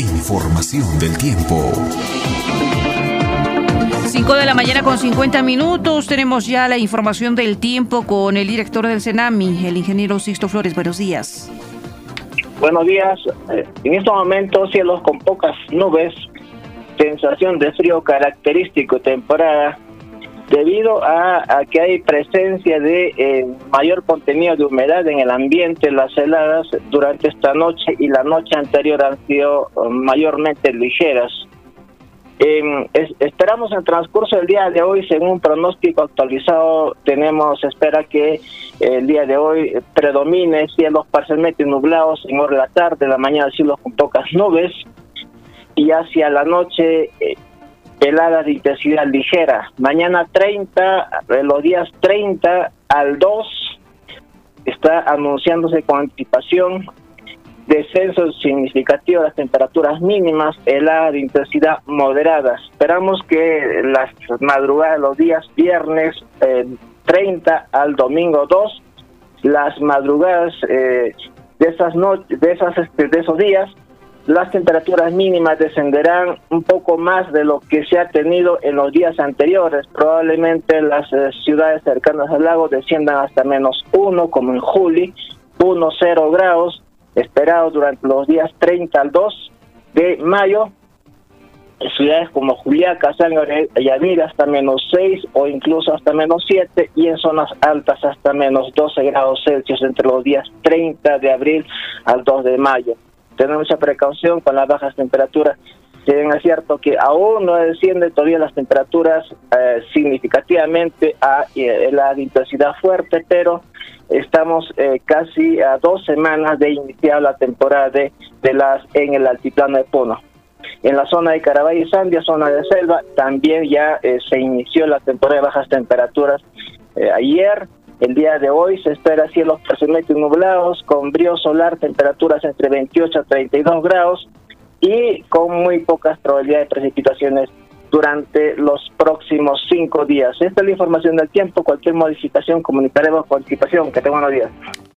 Información del tiempo. 5 de la mañana con 50 minutos. Tenemos ya la información del tiempo con el director del CENAMI, el ingeniero Sixto Flores. Buenos días. Buenos días. Eh, en estos momentos cielos con pocas nubes, sensación de frío característico temporada debido a, que hay presencia de eh, mayor contenido de humedad en el ambiente, las heladas durante esta noche y la noche anterior han sido eh, mayormente ligeras. Eh, esperamos en el transcurso del día de hoy, según un pronóstico actualizado, tenemos, espera que el día de hoy predomine cielos parcialmente nublados en hora de la tarde, la mañana cielos con pocas nubes y hacia la noche eh, heladas de intensidad ligera. Mañana 30, los días 30 al 2, está anunciándose con anticipación descenso significativo de las temperaturas mínimas, heladas de intensidad moderada. Esperamos que las madrugadas, los días viernes 30 eh, al domingo 2, las madrugadas eh, de esas noches, de esas este, de esos días las temperaturas mínimas descenderán un poco más de lo que se ha tenido en los días anteriores. Probablemente las eh, ciudades cercanas al lago desciendan hasta menos uno, como en julio, 1, 0 grados, esperados durante los días 30 al 2 de mayo. Ciudades como Juliaca, San Yamira hasta menos 6 o incluso hasta menos 7 y en zonas altas hasta menos 12 grados Celsius entre los días 30 de abril al 2 de mayo tener mucha precaución con las bajas temperaturas. Si bien es cierto que aún no descienden todavía las temperaturas eh, significativamente a eh, la intensidad fuerte, pero estamos eh, casi a dos semanas de iniciar la temporada de, de las en el altiplano de Puno. En la zona de Carabay y Sandia, zona de selva, también ya se inició la temporada de bajas temperaturas. ayer el día de hoy se espera cielos parcialmente nublados, con brío solar, temperaturas entre 28 a 32 grados y con muy pocas probabilidades de precipitaciones durante los próximos cinco días. Esta es la información del tiempo. Cualquier modificación comunicaremos con anticipación. Que tengan buenos días.